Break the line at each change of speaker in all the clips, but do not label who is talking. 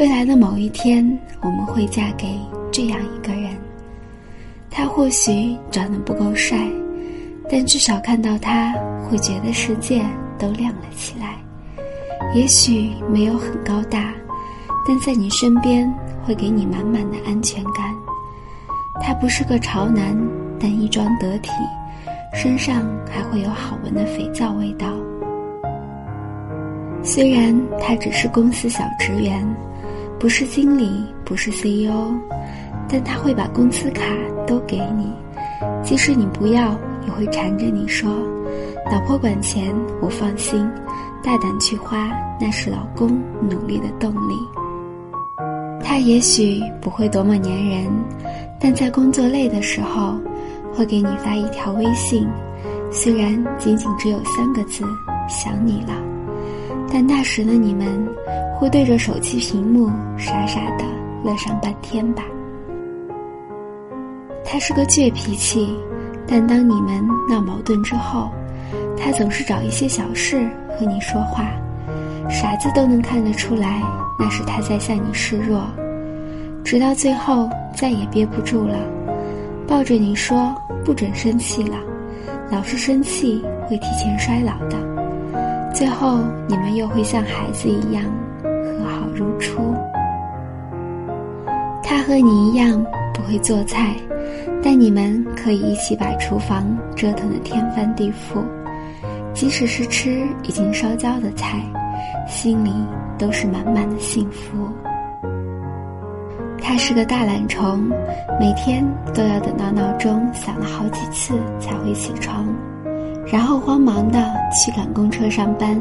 未来的某一天，我们会嫁给这样一个人。他或许长得不够帅，但至少看到他，会觉得世界都亮了起来。也许没有很高大，但在你身边会给你满满的安全感。他不是个潮男，但衣装得体，身上还会有好闻的肥皂味道。虽然他只是公司小职员。不是经理，不是 CEO，但他会把工资卡都给你，即使你不要，也会缠着你说：“老婆管钱，我放心，大胆去花，那是老公努力的动力。”他也许不会多么粘人，但在工作累的时候，会给你发一条微信，虽然仅仅只有三个字：“想你了”，但那时的你们。会对着手机屏幕傻傻的乐上半天吧。他是个倔脾气，但当你们闹矛盾之后，他总是找一些小事和你说话，傻子都能看得出来，那是他在向你示弱，直到最后再也憋不住了，抱着你说不准生气了，老是生气会提前衰老的，最后你们又会像孩子一样和好。如初，他和你一样不会做菜，但你们可以一起把厨房折腾得天翻地覆。即使是吃已经烧焦的菜，心里都是满满的幸福。他是个大懒虫，每天都要等到闹钟响了好几次才会起床，然后慌忙的去赶公车上班。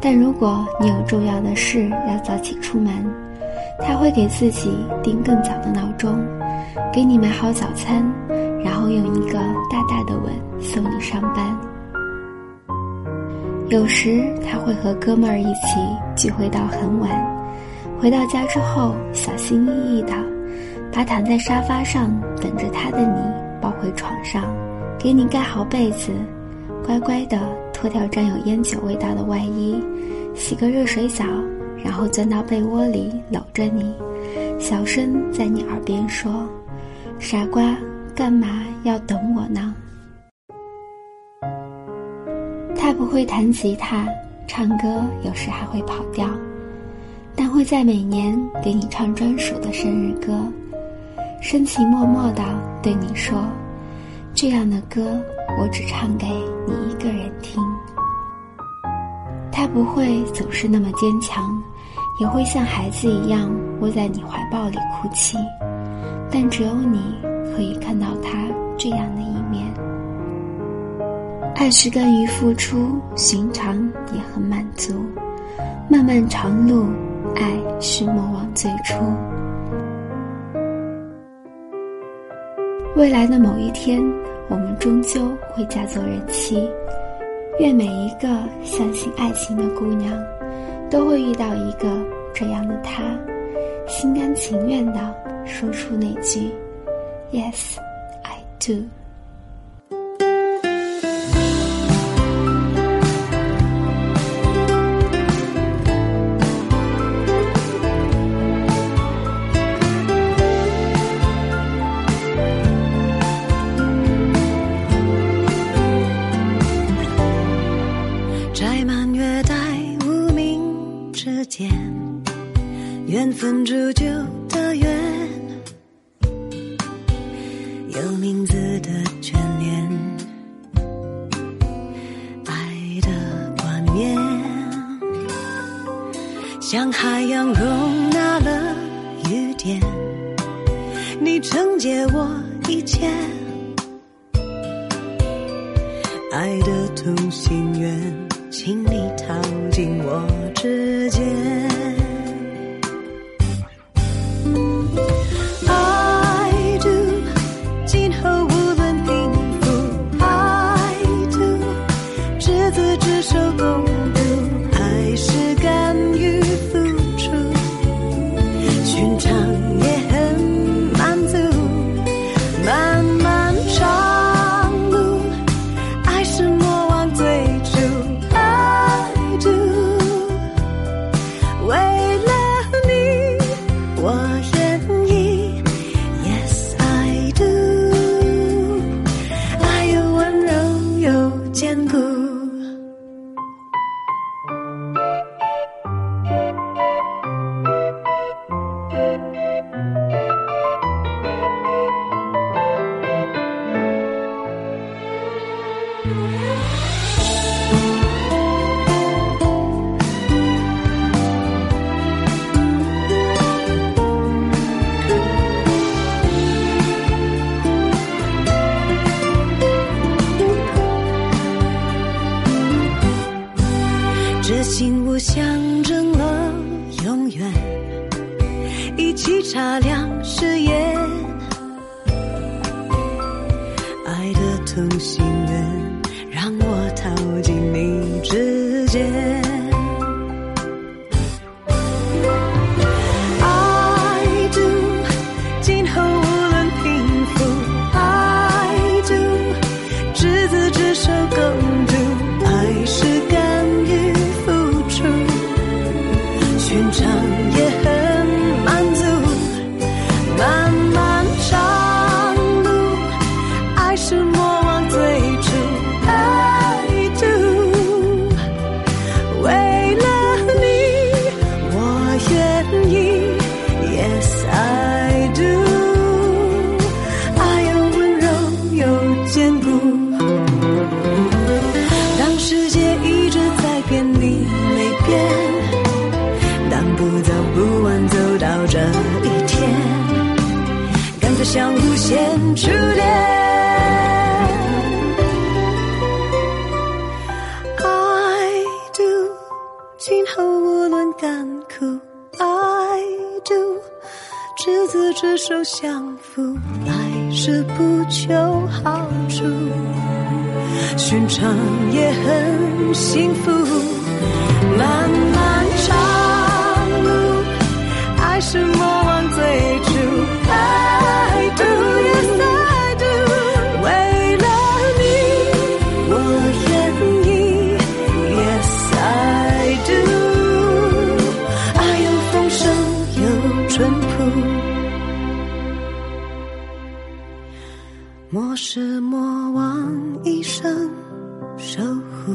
但如果你有重要的事要早起出门，他会给自己定更早的闹钟，给你买好早餐，然后用一个大大的吻送你上班。有时他会和哥们儿一起聚会到很晚，回到家之后小心翼翼的把躺在沙发上等着他的你抱回床上，给你盖好被子，乖乖的。脱掉沾有烟酒味道的外衣，洗个热水澡，然后钻到被窝里搂着你，小声在你耳边说：“傻瓜，干嘛要等我呢？”他不会弹吉他，唱歌有时还会跑调，但会在每年给你唱专属的生日歌，深情默默的对你说：“这样的歌。”我只唱给你一个人听。他不会总是那么坚强，也会像孩子一样窝在你怀抱里哭泣，但只有你可以看到他这样的一面。爱是甘于付出，寻常也很满足。漫漫长路，爱是莫忘最初。未来的某一天。我们终究会嫁作人妻，愿每一个相信爱情的姑娘，都会遇到一个这样的他，心甘情愿的说出那句 “Yes, I do”。
分铸就的缘，有名字的眷恋，爱的冠冕，像海洋容纳了雨点，你承接我一切，爱的同心圆，请你套进我指尖。Oh. 同心愿，让我逃进你之。无限初恋，I do，今后无论甘苦，I do，执子之手相扶，爱是不求好处，寻常也很幸福，漫漫长路，爱是。莫失莫忘一生守护